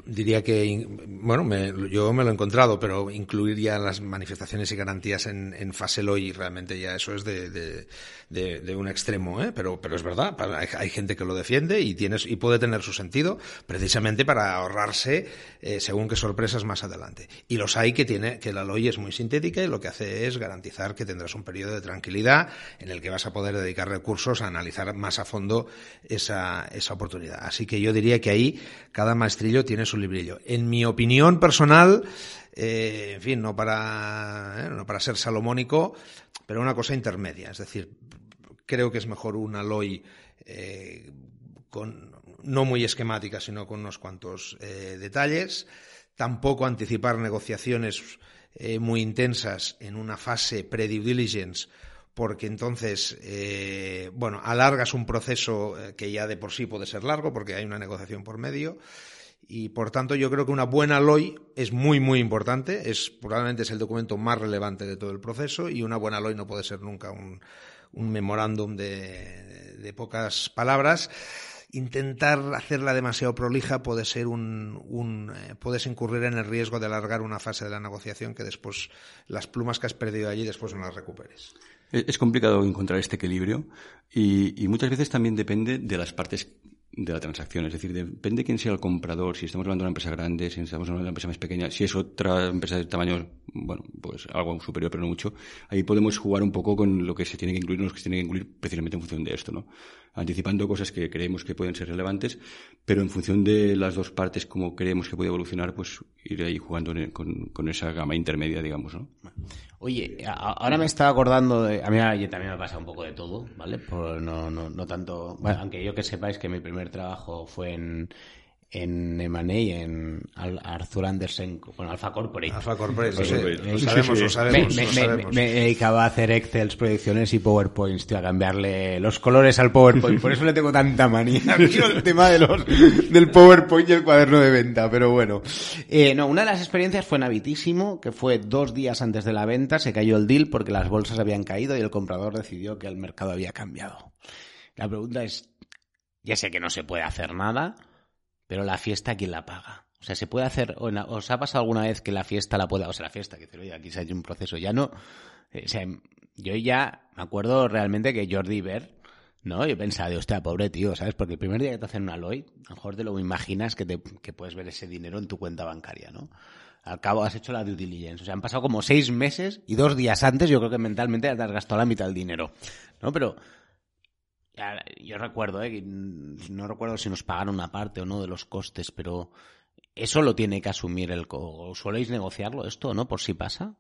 Speaker 4: diría que, bueno, me, yo me lo he encontrado, pero incluir ya las manifestaciones y garantías en, en fase LOI, realmente ya eso es de, de, de, de un extremo, ¿eh? pero, pero es verdad, hay, gente que lo defiende y, tienes, y puede tener su sentido, precisamente para ahorrarse eh, según qué sorpresas más adelante. Y los hay que tiene, que la LOI es muy sintética y lo que hace es garantizar que tendrás un periodo de tranquilidad en el que vas a poder dedicar recursos a analizar más a fondo esa, esa oportunidad. Así que yo diría que ahí cada maestrillo tiene su librillo. En mi opinión personal, eh, en fin, no para, eh, no para ser salomónico, pero una cosa intermedia. Es decir, creo que es mejor una LOI eh, con, no muy esquemática, sino con unos cuantos eh, detalles. Tampoco anticipar negociaciones muy intensas en una fase pre-due diligence porque entonces, bueno, alargas un proceso que ya de por sí puede ser largo, porque hay una negociación por medio, y por tanto yo creo que una buena LOI es muy, muy importante, es probablemente es el documento más relevante de todo el proceso, y una buena LOI no puede ser nunca un, memorándum de, pocas palabras. Intentar hacerla demasiado prolija puede ser un, un eh, puedes incurrir en el riesgo de alargar una fase de la negociación que después las plumas que has perdido allí después no las recuperes.
Speaker 5: Es complicado encontrar este equilibrio y muchas veces también depende de las partes de la transacción. Es decir, depende de quién sea el comprador, si estamos hablando de una empresa grande, si estamos hablando de una empresa más pequeña, si es otra empresa de tamaño, bueno, pues algo superior, pero no mucho. Ahí podemos jugar un poco con lo que se tiene que incluir, lo que se tiene que incluir precisamente en función de esto, ¿no? Anticipando cosas que creemos que pueden ser relevantes, pero en función de las dos partes, como creemos que puede evolucionar, pues ir ahí jugando con, con esa gama intermedia, digamos, ¿no?
Speaker 3: Oye, ahora me estaba acordando de. A mí también me pasa un poco de todo, ¿vale? Por no, no, no tanto. Bueno, aunque yo que sepáis que mi primer trabajo fue en, en M&A, en Arthur Andersen, con Alpha Corporate.
Speaker 4: Alpha Corporate, sí, sí. Lo sabemos, lo sabemos,
Speaker 3: me,
Speaker 4: lo
Speaker 3: me,
Speaker 4: sabemos.
Speaker 3: Me, dedicaba a hacer Excel, proyecciones y PowerPoints, tío, a cambiarle los colores al PowerPoint. Por eso le tengo tanta manía. El tema de los, del PowerPoint y el cuaderno de venta, pero bueno. Eh, no, una de las experiencias fue en Habitísimo, que fue dos días antes de la venta, se cayó el deal porque las bolsas habían caído y el comprador decidió que el mercado había cambiado. La pregunta es, ya sé que no se puede hacer nada, pero la fiesta, ¿quién la paga? O sea, ¿se puede hacer, os ha pasado alguna vez que la fiesta la pueda, o sea, la fiesta, que oye, aquí se ha hecho un proceso, ya no, o sea, yo ya me acuerdo realmente que Jordi Ver, ¿no? Yo pensaba, hostia, pobre tío, ¿sabes? Porque el primer día que te hacen una LOI, a lo mejor te lo imaginas que, te, que puedes ver ese dinero en tu cuenta bancaria, ¿no? Al cabo has hecho la due diligence. O sea, han pasado como seis meses y dos días antes yo creo que mentalmente te has gastado la mitad del dinero, ¿no? Pero yo recuerdo, ¿eh? no recuerdo si nos pagaron una parte o no de los costes, pero eso lo tiene que asumir el... ¿O ¿Soléis negociarlo esto, no? Por si pasa.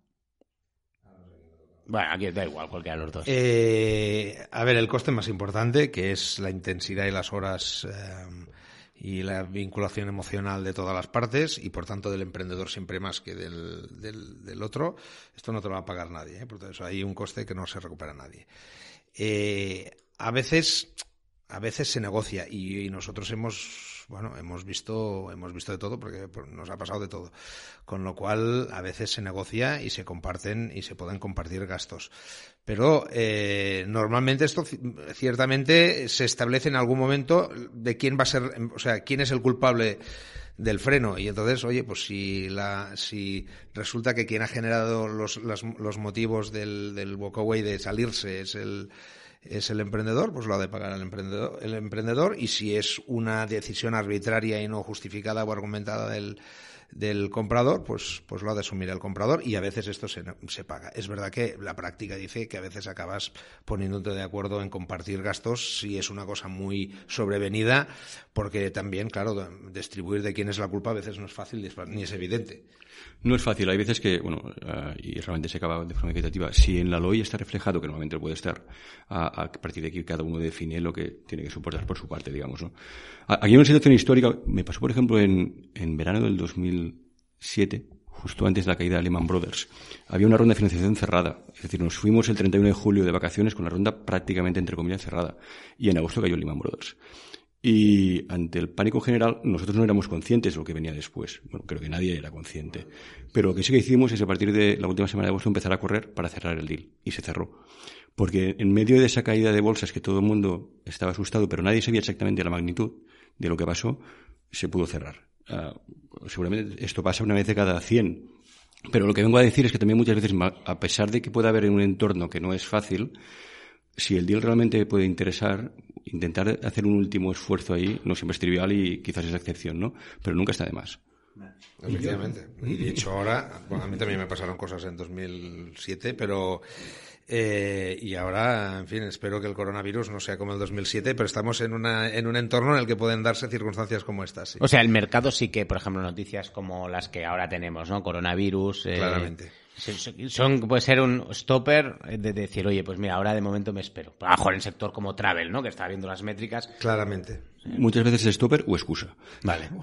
Speaker 3: Bueno, aquí da igual, cualquiera de los dos.
Speaker 4: Eh, a ver, el coste más importante, que es la intensidad y las horas eh, y la vinculación emocional de todas las partes y por tanto del emprendedor siempre más que del, del, otro, esto no te lo va a pagar nadie. ¿eh? Por eso hay un coste que no se recupera nadie. A veces a veces se negocia y, y, nosotros hemos bueno hemos visto hemos visto de todo porque nos ha pasado de todo. Con lo cual a veces se negocia y se comparten y se pueden compartir gastos. Pero eh, normalmente esto ciertamente se establece en algún momento de quién va a ser o sea quién es el culpable del freno. Y entonces oye pues si la si resulta que quien ha generado los los, los motivos del del walkaway de salirse es el es el emprendedor, pues lo ha de pagar el emprendedor, el emprendedor y si es una decisión arbitraria y no justificada o argumentada del, del comprador, pues, pues lo ha de asumir el comprador y a veces esto se, se paga. Es verdad que la práctica dice que a veces acabas poniéndote de acuerdo en compartir gastos si es una cosa muy sobrevenida, porque también, claro, distribuir de quién es la culpa a veces no es fácil ni es evidente.
Speaker 5: No es fácil. Hay veces que, bueno, uh, y realmente se acaba de forma equitativa. Si en la LOI está reflejado, que normalmente puede estar, a, a partir de aquí cada uno define lo que tiene que soportar por su parte, digamos, ¿no? Aquí hay una situación histórica. Me pasó, por ejemplo, en, en verano del 2007, justo antes de la caída de Lehman Brothers. Había una ronda de financiación cerrada. Es decir, nos fuimos el 31 de julio de vacaciones con la ronda prácticamente, entre comillas, cerrada. Y en agosto cayó Lehman Brothers. Y ante el pánico general, nosotros no éramos conscientes de lo que venía después. Bueno, creo que nadie era consciente. Pero lo que sí que hicimos es a partir de la última semana de agosto empezar a correr para cerrar el deal. Y se cerró. Porque en medio de esa caída de bolsas que todo el mundo estaba asustado, pero nadie sabía exactamente la magnitud de lo que pasó, se pudo cerrar. Uh, seguramente esto pasa una vez de cada 100. Pero lo que vengo a decir es que también muchas veces, a pesar de que pueda haber un entorno que no es fácil, si el deal realmente puede interesar, intentar hacer un último esfuerzo ahí no siempre es trivial y quizás es la excepción, ¿no? Pero nunca está de más.
Speaker 4: Efectivamente. Y de hecho ahora, bueno, a mí también me pasaron cosas en 2007, pero eh, y ahora, en fin, espero que el coronavirus no sea como el 2007, pero estamos en, una, en un entorno en el que pueden darse circunstancias como estas. Sí.
Speaker 3: O sea, el mercado sí que, por ejemplo, noticias como las que ahora tenemos, ¿no? Coronavirus.
Speaker 4: Eh, Claramente.
Speaker 3: Son, puede ser un stopper de decir, oye, pues mira, ahora de momento me espero. A lo mejor en sector como travel, ¿no? Que está viendo las métricas.
Speaker 4: Claramente.
Speaker 5: Muchas veces es stopper o excusa.
Speaker 3: Vale.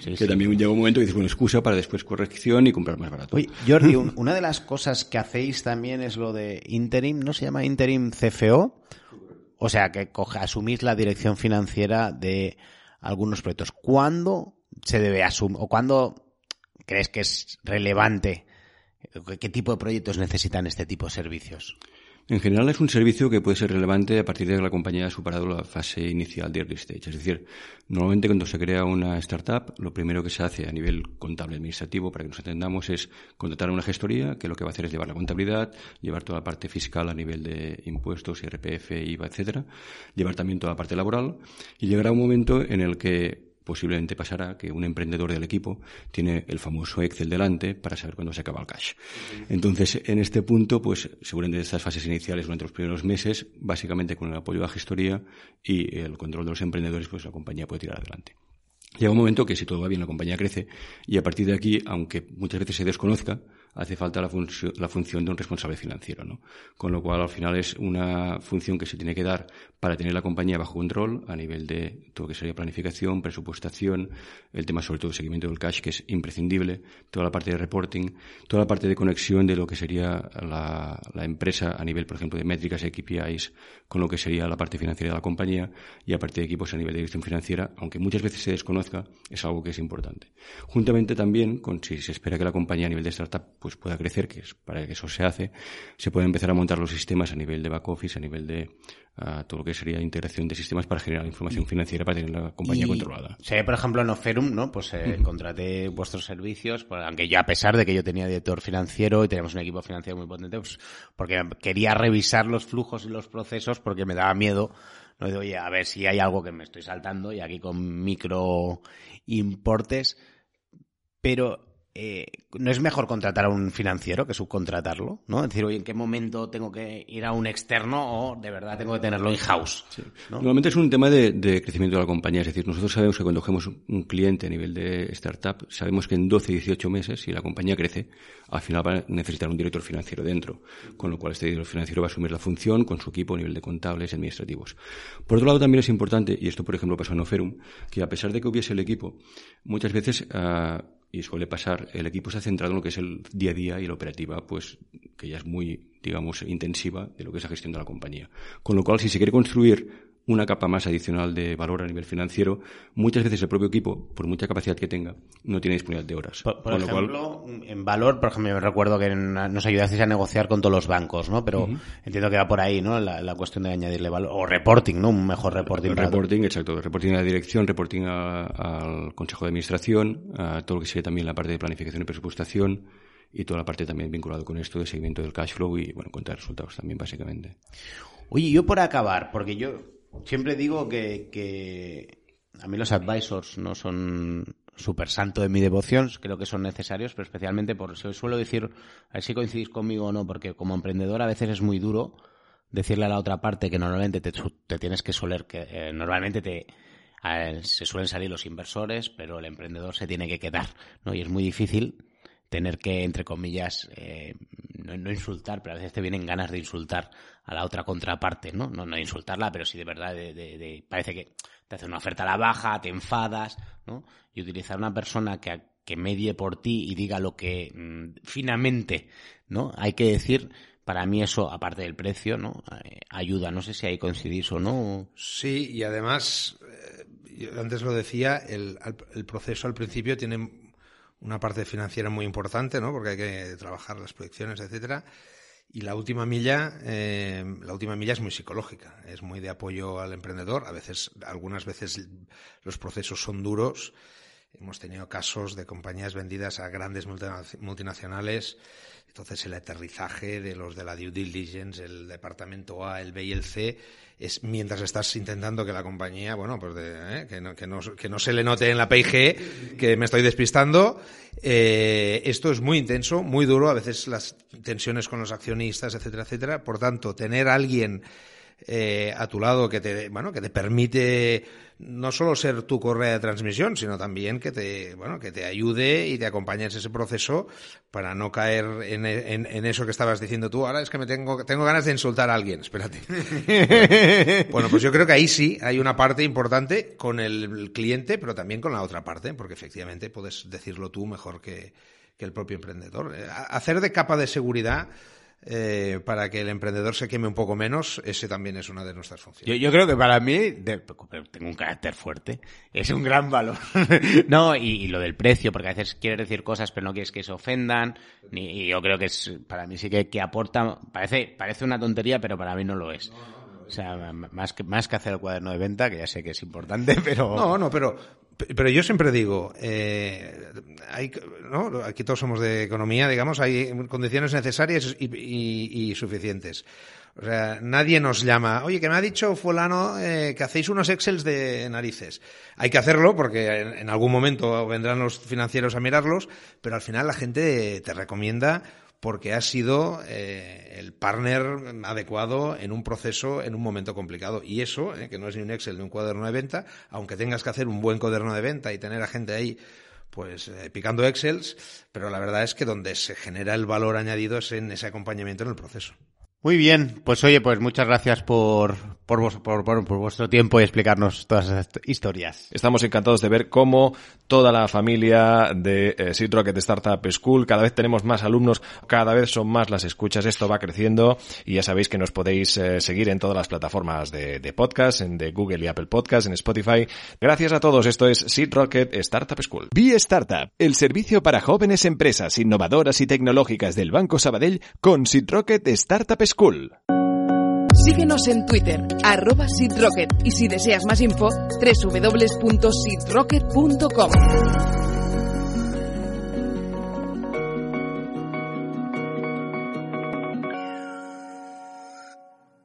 Speaker 5: Sí, que sí. también llega un momento y dices, bueno, excusa para después corrección y comprar más barato.
Speaker 3: Oye, Jordi, un, una de las cosas que hacéis también es lo de interim, ¿no se llama interim CFO? O sea, que asumís la dirección financiera de algunos proyectos. ¿Cuándo se debe asumir o cuándo crees que es relevante ¿Qué tipo de proyectos necesitan este tipo de servicios?
Speaker 5: En general es un servicio que puede ser relevante a partir de que la compañía ha superado la fase inicial de early stage. Es decir, normalmente cuando se crea una startup, lo primero que se hace a nivel contable administrativo, para que nos entendamos, es contratar a una gestoría que lo que va a hacer es llevar la contabilidad, llevar toda la parte fiscal a nivel de impuestos, IRPF, IVA, etcétera, llevar también toda la parte laboral y llegará un momento en el que posiblemente pasará que un emprendedor del equipo tiene el famoso Excel delante para saber cuándo se acaba el cash. Entonces, en este punto, pues seguramente estas fases iniciales durante los primeros meses, básicamente con el apoyo de la gestoría y el control de los emprendedores, pues la compañía puede tirar adelante. Llega un momento que si todo va bien la compañía crece y a partir de aquí, aunque muchas veces se desconozca, hace falta la, función, la función de un responsable financiero, ¿no? Con lo cual, al final es una función que se tiene que dar para tener la compañía bajo control a nivel de todo lo que sería planificación, presupuestación, el tema sobre todo seguimiento del cash, que es imprescindible, toda la parte de reporting, toda la parte de conexión de lo que sería la, la empresa a nivel, por ejemplo, de métricas y KPIs con lo que sería la parte financiera de la compañía y a partir de equipos a nivel de dirección financiera, aunque muchas veces se desconozca, es algo que es importante. Juntamente también con si se espera que la compañía a nivel de startup pues pueda crecer, que es para que eso se hace, se puede empezar a montar los sistemas a nivel de back office, a nivel de uh, todo lo que sería integración de sistemas para generar información financiera para tener la compañía
Speaker 3: y,
Speaker 5: controlada.
Speaker 3: O sea, por ejemplo, en Oferum, ¿no? Pues eh, uh -huh. contraté vuestros servicios, pues, aunque yo a pesar de que yo tenía director financiero y teníamos un equipo financiero muy potente, pues porque quería revisar los flujos y los procesos porque me daba miedo no de, oye, a ver si hay algo que me estoy saltando y aquí con micro importes, pero eh, no es mejor contratar a un financiero que subcontratarlo, ¿no? Es decir, oye, ¿en qué momento tengo que ir a un externo o de verdad tengo que tenerlo in-house?
Speaker 5: Sí. ¿no? Normalmente es un tema de, de, crecimiento de la compañía, es decir, nosotros sabemos que cuando cogemos un cliente a nivel de startup, sabemos que en 12, 18 meses, si la compañía crece, al final va a necesitar un director financiero dentro, con lo cual este director financiero va a asumir la función con su equipo a nivel de contables y administrativos. Por otro lado, también es importante, y esto por ejemplo pasó en Oferum, que a pesar de que hubiese el equipo, muchas veces uh, y suele pasar, el equipo se ha centrado en lo que es el día a día y la operativa, pues que ya es muy, digamos, intensiva de lo que es la gestión de la compañía. Con lo cual, si se quiere construir una capa más adicional de valor a nivel financiero, muchas veces el propio equipo, por mucha capacidad que tenga, no tiene disponibilidad de horas.
Speaker 3: Por, por ejemplo, cual... en valor, por ejemplo, me recuerdo que nos ayudasteis a negociar con todos los bancos, ¿no? Pero uh -huh. entiendo que va por ahí, ¿no? La, la, cuestión de añadirle valor. O reporting, ¿no? Un mejor reporting.
Speaker 5: Reporting, exacto. Reporting a la dirección, reporting a, al Consejo de Administración, a todo lo que sería también la parte de planificación y presupuestación y toda la parte también vinculada con esto de seguimiento del cash flow y, bueno, contar resultados también, básicamente.
Speaker 3: Oye, yo por acabar, porque yo siempre digo que, que a mí los advisors no son súper santo de mi devoción, creo que son necesarios, pero especialmente por, suelo decir, a ver si coincidís conmigo o no, porque como emprendedor a veces es muy duro decirle a la otra parte que normalmente te, tienes que soler, que eh, normalmente te, se suelen salir los inversores, pero el emprendedor se tiene que quedar, ¿no? Y es muy difícil tener que, entre comillas, eh, no, insultar, pero a veces te vienen ganas de insultar a la otra contraparte, ¿no? No, no insultarla, pero sí de verdad, de, parece que te hace una oferta a la baja, te enfadas, ¿no? Y utilizar una persona que, que medie por ti y diga lo que mm, finamente, ¿no? Hay que decir, para mí eso, aparte del precio, ¿no? Eh, ayuda. No sé si ahí coincidís o no.
Speaker 4: Sí, y además, eh, antes lo decía, el, el proceso al principio tiene una parte financiera muy importante, ¿no? Porque hay que trabajar las proyecciones, etcétera. Y la última milla, eh, la última milla es muy psicológica, es muy de apoyo al emprendedor. A veces, algunas veces los procesos son duros. Hemos tenido casos de compañías vendidas a grandes multinacionales entonces el aterrizaje de los de la due diligence, el departamento A, el B y el C, es mientras estás intentando que la compañía, bueno, pues de, ¿eh? que, no, que, no, que, no, se le note en la PIG que me estoy despistando. Eh, esto es muy intenso, muy duro, a veces las tensiones con los accionistas, etcétera, etcétera. Por tanto, tener a alguien eh, a tu lado que te, bueno, que te permite no solo ser tu correa de transmisión, sino también que te, bueno, que te ayude y te acompañe en ese proceso para no caer en, en, eso que estabas diciendo tú. Ahora es que me tengo, tengo ganas de insultar a alguien, espérate. bueno, pues yo creo que ahí sí hay una parte importante con el cliente, pero también con la otra parte, porque efectivamente puedes decirlo tú mejor que, que el propio emprendedor. Eh, hacer de capa de seguridad eh, para que el emprendedor se queme un poco menos, ese también es una de nuestras funciones.
Speaker 3: Yo, creo que para mí, tengo un carácter fuerte, es un gran valor. no, y, lo del precio, porque a veces quieres decir cosas pero no quieres que se ofendan, y yo creo que es, para mí sí que, que aporta, parece, parece una tontería, pero para mí no lo es. O sea, más que, más que hacer el cuaderno de venta, que ya sé que es importante, pero...
Speaker 4: No, no, pero, pero yo siempre digo, eh, hay, ¿no? aquí todos somos de economía, digamos, hay condiciones necesarias y, suficientes. O sea, nadie nos llama, oye, que me ha dicho fulano eh, que hacéis unos Excels de narices. Hay que hacerlo porque en, algún momento vendrán los financieros a mirarlos, pero al final la gente te recomienda porque has sido eh, el partner adecuado en un proceso, en un momento complicado. Y eso, eh, que no es ni un Excel ni un cuaderno de venta, aunque tengas que hacer un buen cuaderno de venta y tener a gente ahí pues eh, picando Excels, pero la verdad es que donde se genera el valor añadido es en ese acompañamiento en el proceso.
Speaker 3: Muy bien, pues oye, pues muchas gracias por, por, por, por, vuestro tiempo y explicarnos todas esas historias.
Speaker 2: Estamos encantados de ver cómo toda la familia de eh, Seed Rocket Startup School, cada vez tenemos más alumnos, cada vez son más las escuchas, esto va creciendo y ya sabéis que nos podéis eh, seguir en todas las plataformas de, de, podcast, en de Google y Apple Podcast, en Spotify. Gracias a todos, esto es Seed Rocket Startup School.
Speaker 6: Be Startup, el servicio para jóvenes empresas innovadoras y tecnológicas del Banco Sabadell con Seed Rocket Startup. School.
Speaker 1: Síguenos en Twitter, arroba SeedRocket y si deseas más info, www.seedrocket.com.